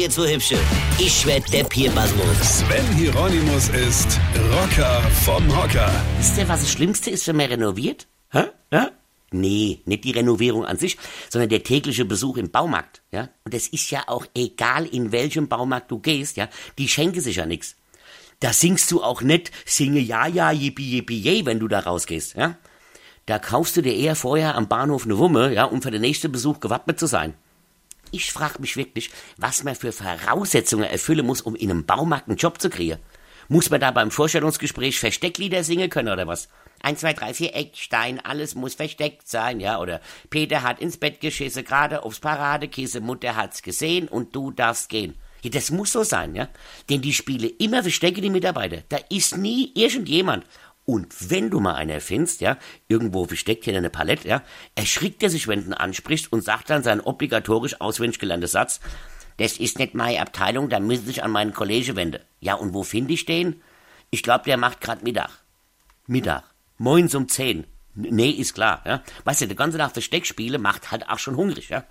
jetzt so hübsche. Ich werd der Pierpasmus. Sven Hieronymus ist Rocker vom Hocker. Wisst ihr, was das Schlimmste ist, wenn man renoviert? Hä? Ja? Nee, nicht die Renovierung an sich, sondern der tägliche Besuch im Baumarkt, ja? Und es ist ja auch egal, in welchem Baumarkt du gehst, ja? Die schenken sich ja nix. Da singst du auch nicht, singe ja, ja, yippie, yippie, yay, wenn du da rausgehst, ja? Da kaufst du dir eher vorher am Bahnhof eine Wumme, ja, um für den nächsten Besuch gewappnet zu sein. Ich frage mich wirklich, was man für Voraussetzungen erfüllen muss, um in einem Baumarkt einen Job zu kriegen. Muss man da beim Vorstellungsgespräch Verstecklieder singen können oder was? Eins, zwei, drei, vier Eckstein, alles muss versteckt sein, ja? Oder Peter hat ins Bett geschissen, gerade aufs Paradekissen, Mutter hat's gesehen und du darfst gehen. Ja, das muss so sein, ja? Denn die Spiele immer verstecken die Mitarbeiter. Da ist nie irgendjemand. Und wenn du mal einen findest, ja, irgendwo versteckt hier eine Palette, ja, erschrickt er sich, wenn du ihn ansprichst und sagt dann seinen obligatorisch auswendig gelernten Satz, das ist nicht meine Abteilung, da müssen Sie sich an meinen Kollege wenden. Ja, und wo finde ich den? Ich glaube, der macht grad Mittag. Mittag. Moins um zehn. Nee, ist klar, ja. Weißt du, der ganze Tag Versteckspiele macht halt auch schon hungrig, ja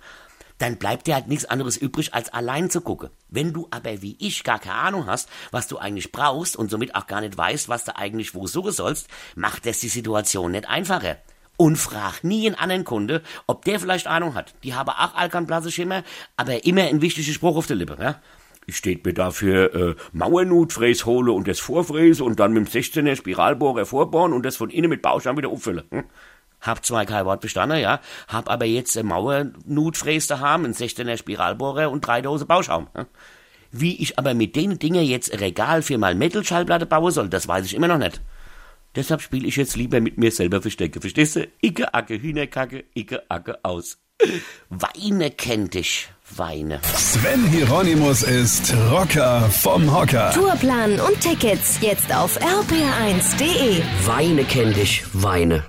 dann bleibt dir halt nichts anderes übrig, als allein zu gucken. Wenn du aber wie ich gar keine Ahnung hast, was du eigentlich brauchst und somit auch gar nicht weißt, was du eigentlich wo suchen sollst, macht das die Situation nicht einfacher. Und frag nie einen anderen Kunde, ob der vielleicht Ahnung hat. Die haben auch Alkanblaseschimmer, aber immer ein wichtiger Spruch auf der Lippe, ja? Ich steht mir dafür äh, Mauernutfräs hole und das vorfräse und dann mit dem 16er Spiralbohrer vorbohren und das von innen mit Bauschaum wieder auffüllen. Hm? Hab zwar kein Wort bestanden, ja, hab aber jetzt eine Mauernutfräs daheim, einen 16er Spiralbohrer und drei Dose Bauschaum. Ja. Wie ich aber mit den Dingen jetzt ein Regal für mal Metal-Schallplatte bauen soll, das weiß ich immer noch nicht. Deshalb spiele ich jetzt lieber mit mir selber Verstecke, verstehst du? Icke, Acke, Hühnerkacke, Icke, Acke, aus. Weine kennt dich, Weine. Sven Hieronymus ist Rocker vom Hocker. Tourplan und Tickets jetzt auf rpr1.de. Weine kennt dich, Weine.